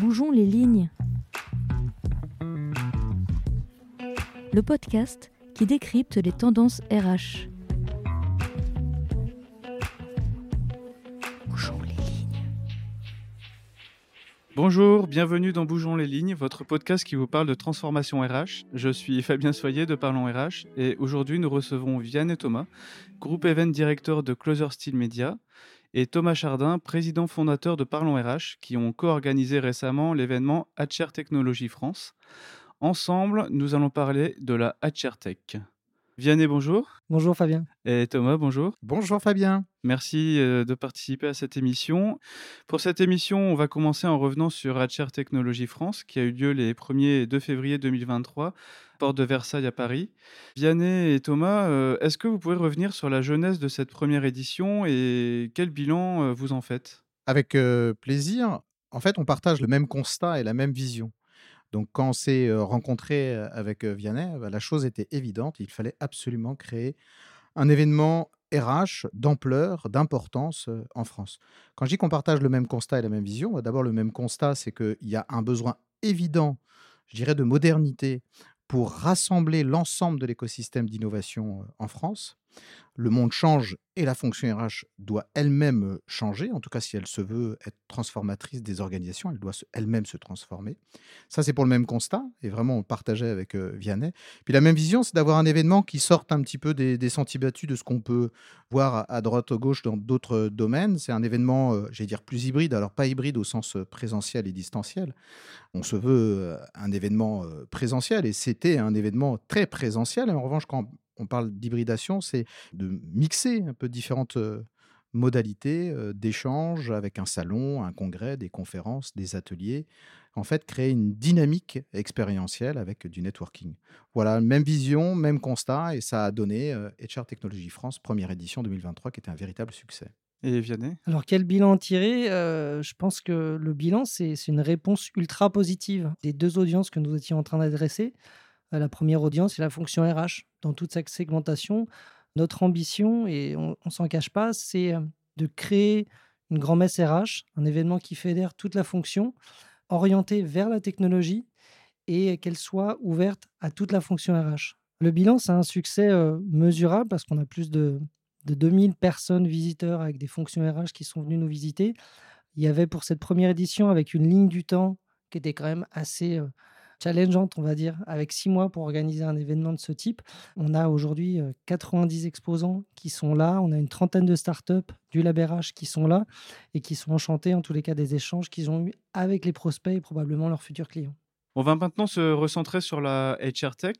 Bougeons les lignes. Le podcast qui décrypte les tendances RH. Bonjour, bienvenue dans Bougeons les lignes, votre podcast qui vous parle de transformation RH. Je suis Fabien Soyer de Parlons RH et aujourd'hui nous recevons Vianney Thomas, groupe event directeur de Closer Steel Media, et Thomas Chardin, président fondateur de Parlons RH, qui ont co-organisé récemment l'événement HR Technologie France. Ensemble, nous allons parler de la HR Tech. Vianney, bonjour. Bonjour Fabien. Et Thomas, bonjour. Bonjour Fabien. Merci euh, de participer à cette émission. Pour cette émission, on va commencer en revenant sur HR Technologie France, qui a eu lieu les 1er et 2 février 2023, porte de Versailles à Paris. Vianney et Thomas, euh, est-ce que vous pouvez revenir sur la jeunesse de cette première édition et quel bilan euh, vous en faites? Avec plaisir. En fait, on partage le même constat et la même vision. Donc, quand on s'est rencontré avec Vianney, bah, la chose était évidente. Il fallait absolument créer un événement RH d'ampleur, d'importance en France. Quand je dis qu'on partage le même constat et la même vision, bah, d'abord, le même constat, c'est qu'il y a un besoin évident, je dirais, de modernité pour rassembler l'ensemble de l'écosystème d'innovation en France le monde change et la fonction RH doit elle-même changer. En tout cas, si elle se veut être transformatrice des organisations, elle doit elle-même se transformer. Ça, c'est pour le même constat. Et vraiment, on partageait avec Vianney. Puis la même vision, c'est d'avoir un événement qui sorte un petit peu des, sentiers battus de ce qu'on peut voir à, droite ou gauche dans d'autres domaines. C'est un événement, j'allais dire, plus hybride. Alors, pas hybride au sens présentiel et distanciel. On se veut un événement présentiel et c'était un événement très présentiel. En revanche, quand on parle d'hybridation, c'est de mixer un peu différentes modalités d'échange avec un salon, un congrès, des conférences, des ateliers. En fait, créer une dynamique expérientielle avec du networking. Voilà, même vision, même constat, et ça a donné HR Technologie France, première édition 2023, qui était un véritable succès. Et Vianney? Alors, quel bilan tirer? Je pense que le bilan, c'est une réponse ultra positive des deux audiences que nous étions en train d'adresser la première audience, c'est la fonction RH. Dans toute cette segmentation, notre ambition, et on ne s'en cache pas, c'est de créer une grand-messe RH, un événement qui fédère toute la fonction, orientée vers la technologie et qu'elle soit ouverte à toute la fonction RH. Le bilan, c'est un succès mesurable parce qu'on a plus de, de 2000 personnes visiteurs avec des fonctions RH qui sont venues nous visiter. Il y avait pour cette première édition, avec une ligne du temps qui était quand même assez challengeante, on va dire, avec six mois pour organiser un événement de ce type. On a aujourd'hui 90 exposants qui sont là. On a une trentaine de startups du labérage qui sont là et qui sont enchantés, en tous les cas, des échanges qu'ils ont eus avec les prospects et probablement leurs futurs clients. On va maintenant se recentrer sur la HR Tech.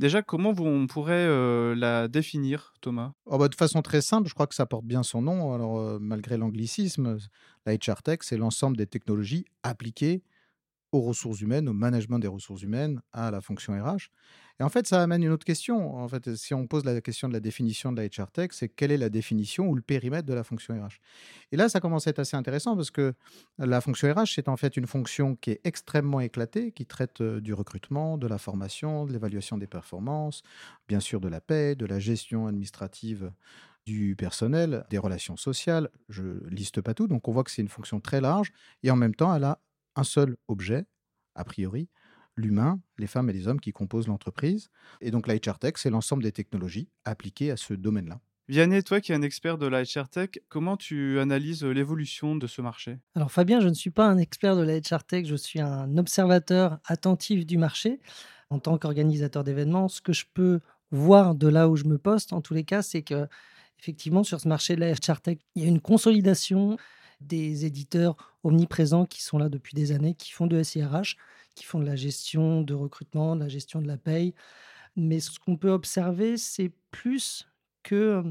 Déjà, comment on pourrait la définir, Thomas? Oh bah, De façon très simple, je crois que ça porte bien son nom. Alors, malgré l'anglicisme, la HR Tech, c'est l'ensemble des technologies appliquées aux ressources humaines, au management des ressources humaines, à la fonction RH. Et en fait, ça amène une autre question. En fait, si on pose la question de la définition de la HR Tech, c'est quelle est la définition ou le périmètre de la fonction RH Et là, ça commence à être assez intéressant parce que la fonction RH, c'est en fait une fonction qui est extrêmement éclatée, qui traite du recrutement, de la formation, de l'évaluation des performances, bien sûr de la paix, de la gestion administrative du personnel, des relations sociales. Je liste pas tout, donc on voit que c'est une fonction très large et en même temps, elle a un seul objet, a priori, l'humain, les femmes et les hommes qui composent l'entreprise. Et donc la HR Tech, c'est l'ensemble des technologies appliquées à ce domaine-là. Vianney, toi qui es un expert de la HR Tech, comment tu analyses l'évolution de ce marché? Alors Fabien, je ne suis pas un expert de la HR Tech, je suis un observateur attentif du marché. En tant qu'organisateur d'événements, ce que je peux voir de là où je me poste, en tous les cas, c'est que effectivement sur ce marché de la HR Tech, il y a une consolidation des éditeurs omniprésents qui sont là depuis des années, qui font de SIRH, qui font de la gestion de recrutement, de la gestion de la paye. Mais ce qu'on peut observer, c'est plus que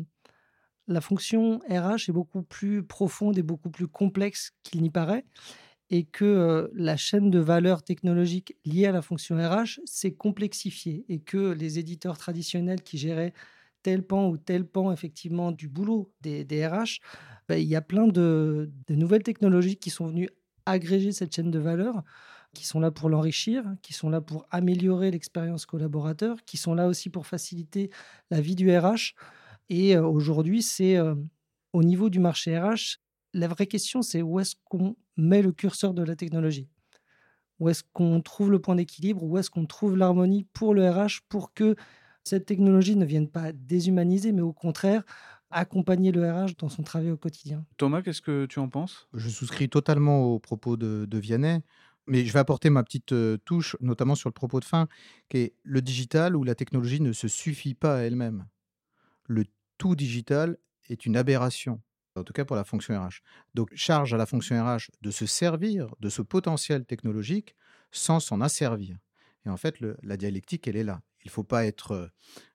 la fonction RH est beaucoup plus profonde et beaucoup plus complexe qu'il n'y paraît et que la chaîne de valeur technologique liée à la fonction RH s'est complexifiée et que les éditeurs traditionnels qui géraient tel pan ou tel pan effectivement du boulot des, des RH bah, il y a plein de, nouvelles technologies qui sont venues agréger cette chaîne de valeur, qui sont là pour l'enrichir, qui sont là pour améliorer l'expérience collaborateur, qui sont là aussi pour faciliter la vie du RH. Et euh, aujourd'hui, c'est euh, au niveau du marché RH, la vraie question, c'est où est-ce qu'on met le curseur de la technologie? Où est-ce qu'on trouve le point d'équilibre? Où est-ce qu'on trouve l'harmonie pour le RH pour que cette technologie ne vienne pas déshumaniser, mais au contraire accompagner le RH dans son travail au quotidien. Thomas, qu'est-ce que tu en penses? Je souscris totalement aux propos de, de Vianney. Mais je vais apporter ma petite euh, touche, notamment sur le propos de fin, qui est le digital ou la technologie ne se suffit pas à elle-même. Le tout digital est une aberration, en tout cas pour la fonction RH. Donc charge à la fonction RH de se servir de ce potentiel technologique sans s'en asservir. Et en fait, le- la dialectique, elle est là. Il ne faut pas être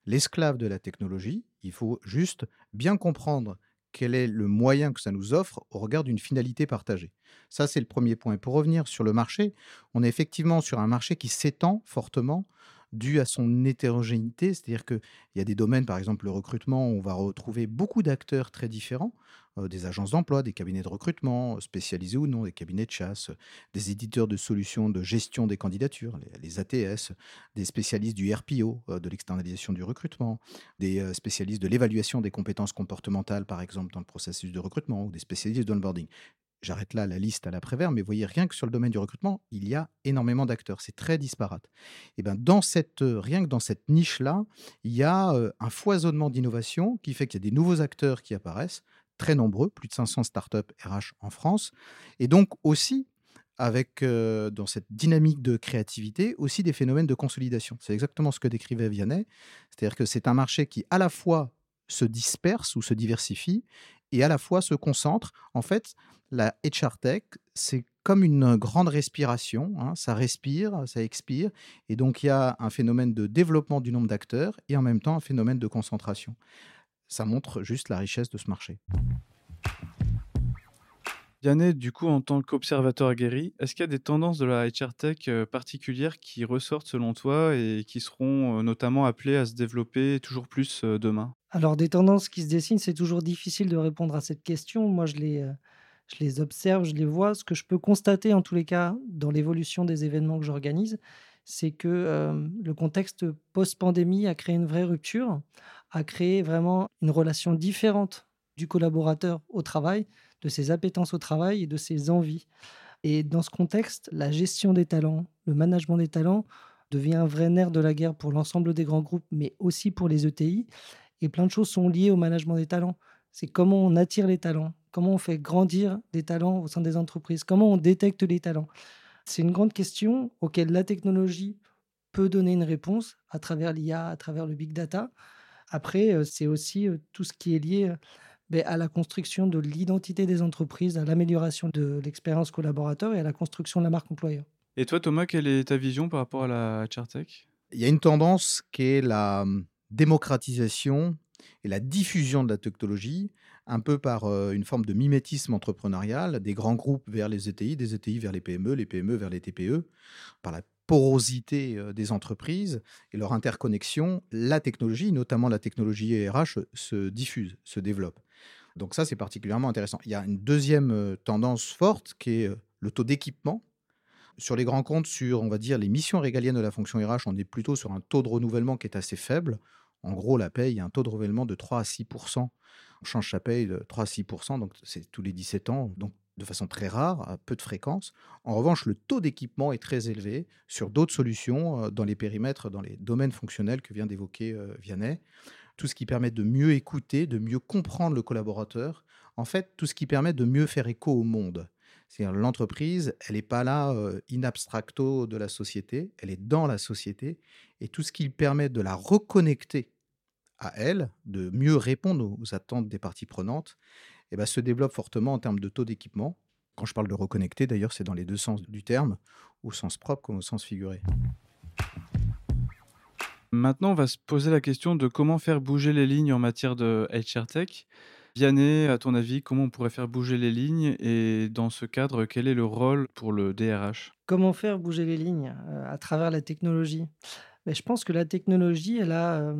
l'esclave de la technologie, il faut juste bien comprendre quel est le moyen que ça nous offre au regard d'une finalité partagée. Ça, c'est le premier point. Et pour revenir sur le marché, on est effectivement sur un marché qui s'étend fortement dû à son hétérogénéité, c'est-à-dire qu'il y a des domaines, par exemple le recrutement, où on va retrouver beaucoup d'acteurs très différents, euh, des agences d'emploi, des cabinets de recrutement, euh, spécialisés ou non, des cabinets de chasse, euh, des éditeurs de solutions de gestion des candidatures, les, ATS, des spécialistes du RPO, de l'externalisation du recrutement, des spécialistes de l'évaluation des compétences comportementales, par exemple, dans le processus de recrutement, ou des spécialistes de l'onboarding. J'arrête là la liste à l'après-vert, mais vous voyez, rien que sur le domaine du recrutement, il y a énormément d'acteurs. C'est très disparate. Et ben, dans cette, euh, rien que dans cette niche-là, il y a euh, un foisonnement d'innovation qui fait qu'il y a des nouveaux acteurs qui apparaissent, très nombreux, plus de 500 startups RH en France. Et donc aussi, avec, euh, dans cette dynamique de créativité, aussi des phénomènes de consolidation. C'est exactement ce que décrivait Vianney. C'est-à-dire que c'est un marché qui, à la fois, se disperse ou se diversifie et à la fois se concentre. En fait, la HR Tech, c'est comme une grande respiration. hein, Ça respire, ça expire. Et donc, il y a un phénomène de développement du nombre d'acteurs et en même temps un phénomène de concentration. Ça montre juste la richesse de ce marché. Yanné, du coup, en tant qu'observateur aguerri, est-ce qu'il y a des tendances de la HR Tech euh, particulières qui ressortent selon toi et qui seront euh, notamment appelées à se développer toujours plus euh, demain? Alors, des tendances qui se dessinent, c'est toujours difficile de répondre à cette question. Moi, je les, euh, je les observe, je les vois. Ce que je peux constater, en tous les cas, dans l'évolution des événements que j'organise, c'est que euh, le contexte post-pandémie a créé une vraie rupture, a créé vraiment une relation différente du collaborateur au travail, de ses appétences au travail et de ses envies. Et dans ce contexte, la gestion des talents, le management des talents devient un vrai nerf de la guerre pour l'ensemble des grands groupes, mais aussi pour les ETI. Et plein de choses sont liées au management des talents. C'est comment on attire les talents, comment on fait grandir des talents au sein des entreprises, comment on détecte les talents. C'est une grande question auquel la technologie peut donner une réponse à travers l'IA, à travers le big data. Après, euh, c'est aussi euh, tout ce qui est lié euh, ben, à la construction de l'identité des entreprises, à l'amélioration de l'expérience collaborateur et à la construction de la marque employeur. Et toi, Thomas, quelle est ta vision par rapport à la HR Tech Il y a une tendance qui est la démocratisation et la diffusion de la technologie, un peu par euh, une forme de mimétisme entrepreneurial, des grands groupes vers les ETI, des ETI vers les PME, les PME vers les TPE, par la porosité euh, des entreprises et leur interconnexion, la technologie, notamment la technologie RH, se diffuse, se développe. Donc ça, c'est particulièrement intéressant. Il y a une deuxième euh, tendance forte qui est le taux d'équipement. Sur les grands comptes, sur, on va dire, les missions régaliennes de la fonction RH, on est plutôt sur un taux de renouvellement qui est assez faible. En gros, la paye, il y a un taux de renouvellement de 3 à 6 On change sa paye de 3 à 6 donc c'est tous les 17 ans, donc de façon très rare, à peu de fréquence. En revanche, le taux d'équipement est très élevé sur d'autres solutions euh, dans les périmètres, dans les domaines fonctionnels que vient d'évoquer euh, Vianney. Tout ce qui permet de mieux écouter, de mieux comprendre le collaborateur. En fait, tout ce qui permet de mieux faire écho au monde. C'est-à-dire l'entreprise, elle n'est pas là in abstracto de la société, elle est dans la société. Et tout ce qui permet de la reconnecter à elle, de mieux répondre aux attentes des parties prenantes, eh ben, se développe fortement en termes de taux d'équipement. Quand je parle de reconnecter, d'ailleurs, c'est dans les deux sens du terme, au sens propre comme au sens figuré. Maintenant, on va se poser la question de comment faire bouger les lignes en matière de HR Tech. Vianney, à ton avis, comment on pourrait faire bouger les lignes et dans ce cadre, quel est le rôle pour le DRH Comment faire bouger les lignes euh, à travers la technologie? Mais Je pense que la technologie, elle a,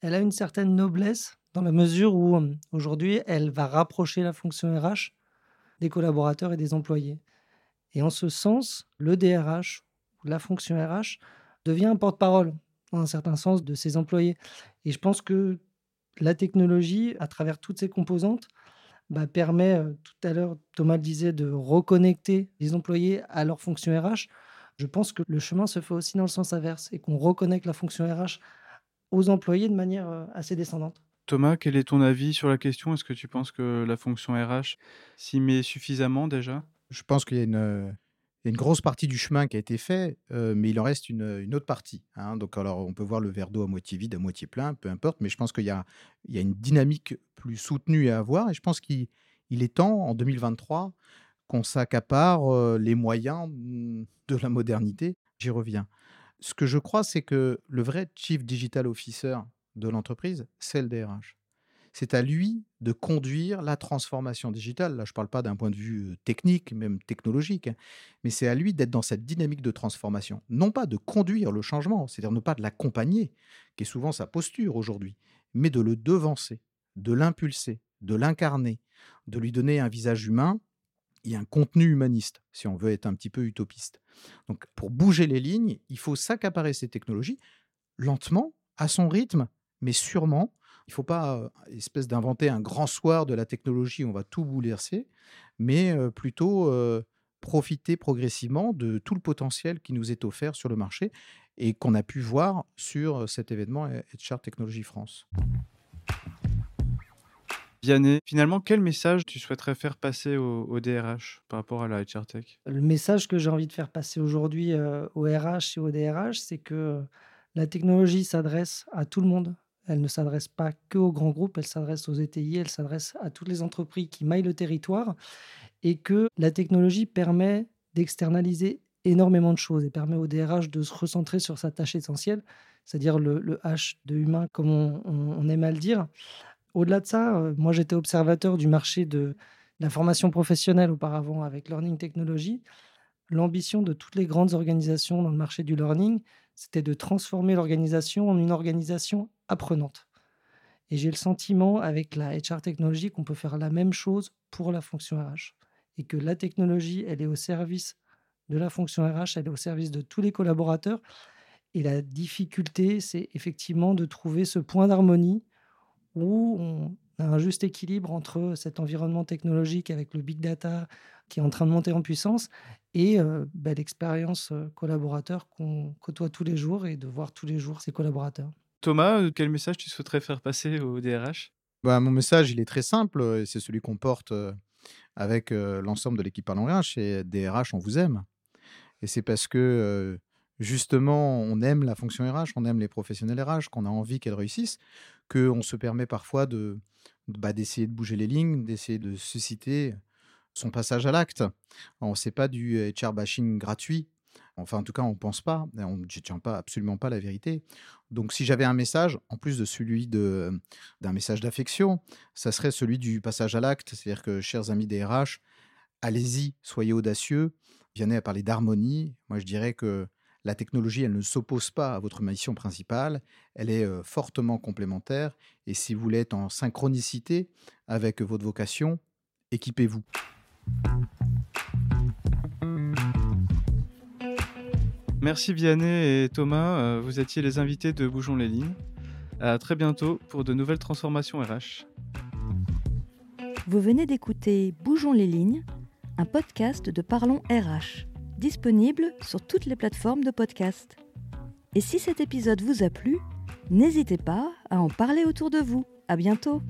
elle a une certaine noblesse dans la mesure où aujourd'hui, elle va rapprocher la fonction RH des collaborateurs et des employés. Et en ce sens, le DRH la fonction RH devient un porte-parole, dans un certain sens, de ses employés. Et je pense que la technologie, à travers toutes ses composantes, bah, permet, euh, tout à l'heure, Thomas le disait, de reconnecter les employés à leur fonction RH Je pense que le chemin se fait aussi dans le sens inverse et qu'on reconnecte la fonction RH aux employés de manière euh, assez descendante. Thomas, quel est ton avis sur la question? Est-ce que tu penses que la fonction RH s'y met suffisamment déjà? Je pense qu'il y a une, il y a une grosse partie du chemin qui a été fait, euh, mais il en reste une, autre partie. hein. Donc, alors, on peut voir le verre d'eau à moitié vide, à moitié plein, peu importe, mais je pense qu'il y a, une dynamique plus soutenue à avoir. Et je pense qu'il il est temps, en 2023, qu'on s'accapare euh, les moyens de la modernité. J'y reviens. Ce que je crois, c'est que le vrai Chief Digital Officer de l'entreprise, c'est le DRH. C'est à lui de conduire la transformation digitale. Là, je ne parle pas d'un point de vue technique, même technologique, hein, mais c'est à lui d'être dans cette dynamique de transformation. Non pas de conduire le changement, c'est-à-dire ne pas de l'accompagner, qui est souvent sa posture aujourd'hui, mais de le devancer, de l'impulser, de l'incarner, de lui donner un visage humain et un contenu humaniste, si on veut être un petit peu utopiste. Donc, pour bouger les lignes, il faut s'accaparer ces technologies lentement, à son rythme, mais sûrement. Il ne faut pas euh, espèce d'inventer un grand soir de la technologie, on va tout bouleverser, mais euh, plutôt euh, profiter progressivement de tout le potentiel qui nous est offert sur le marché et qu'on a pu voir sur cet événement HR Technologie France. Vianney, finalement, quel message tu souhaiterais faire passer au, au DRH par rapport à la HR Tech? Le message que j'ai envie de faire passer aujourd'hui euh, au RH et au DRH, c'est que la technologie s'adresse à tout le monde. Elle ne s'adresse pas que aux grands groupes, elle s'adresse aux ETI, elle s'adresse à toutes les entreprises qui maillent le territoire et que la technologie permet d'externaliser énormément de choses et permet au DRH de se recentrer sur sa tâche essentielle, c'est-à-dire le, H de humain, comme on aime à le dire. Au-delà de ça, euh, moi j'étais observateur du marché de la formation professionnelle auparavant avec Learning Technology. L'ambition de toutes les grandes organisations dans le marché du learning, c'était de transformer l'organisation en une organisation apprenante. Et j'ai le sentiment avec la HR Technology qu'on peut faire la même chose pour la fonction RH. Et que la technologie, elle est au service de la fonction RH, elle est au service de tous les collaborateurs. Et la difficulté, c'est effectivement de trouver ce point d'harmonie où on un juste équilibre entre cet environnement technologique avec le big data qui est en train de monter en puissance et euh, bah, l'expérience euh, collaborateur qu'on côtoie tous les jours et de voir tous les jours ses collaborateurs. Thomas, euh, quel message tu souhaiterais faire passer au DRH Bah, mon message, il est très simple, et c'est celui qu'on porte avec l'ensemble de l'équipe Parlons RH, c'est DRH, on vous aime. Et c'est parce que justement, on aime la fonction RH, on aime les professionnels RH, qu'on a envie qu'elles réussissent, qu'on se permet parfois de de- bah, d'essayer de bouger les lignes, d'essayer de susciter son passage à l'acte. On sait pas du HR bashing gratuit. Enfin, en tout cas, on ne pense pas. On ne tient pas absolument pas la vérité. Donc, si j'avais un message, en plus de celui de d'un message d'affection, ça serait celui du passage à l'acte. C'est-à-dire que, chers amis des RH, allez-y, soyez audacieux. Vianney a parlé d'harmonie. Moi, je dirais que la technologie, elle ne s'oppose pas à votre mission principale. Elle est euh, fortement complémentaire. Et si vous voulez être en synchronicité avec votre vocation, équipez-vous. Merci Vianney et Thomas, euh, vous étiez les invités de Bougeons les lignes. À très bientôt pour de nouvelles transformations RH. Vous venez d'écouter Bougeons les lignes, un podcast de Parlons RH, disponible sur toutes les plateformes de podcast. Et si cet épisode vous a plu, n'hésitez pas à en parler autour de vous. À bientôt!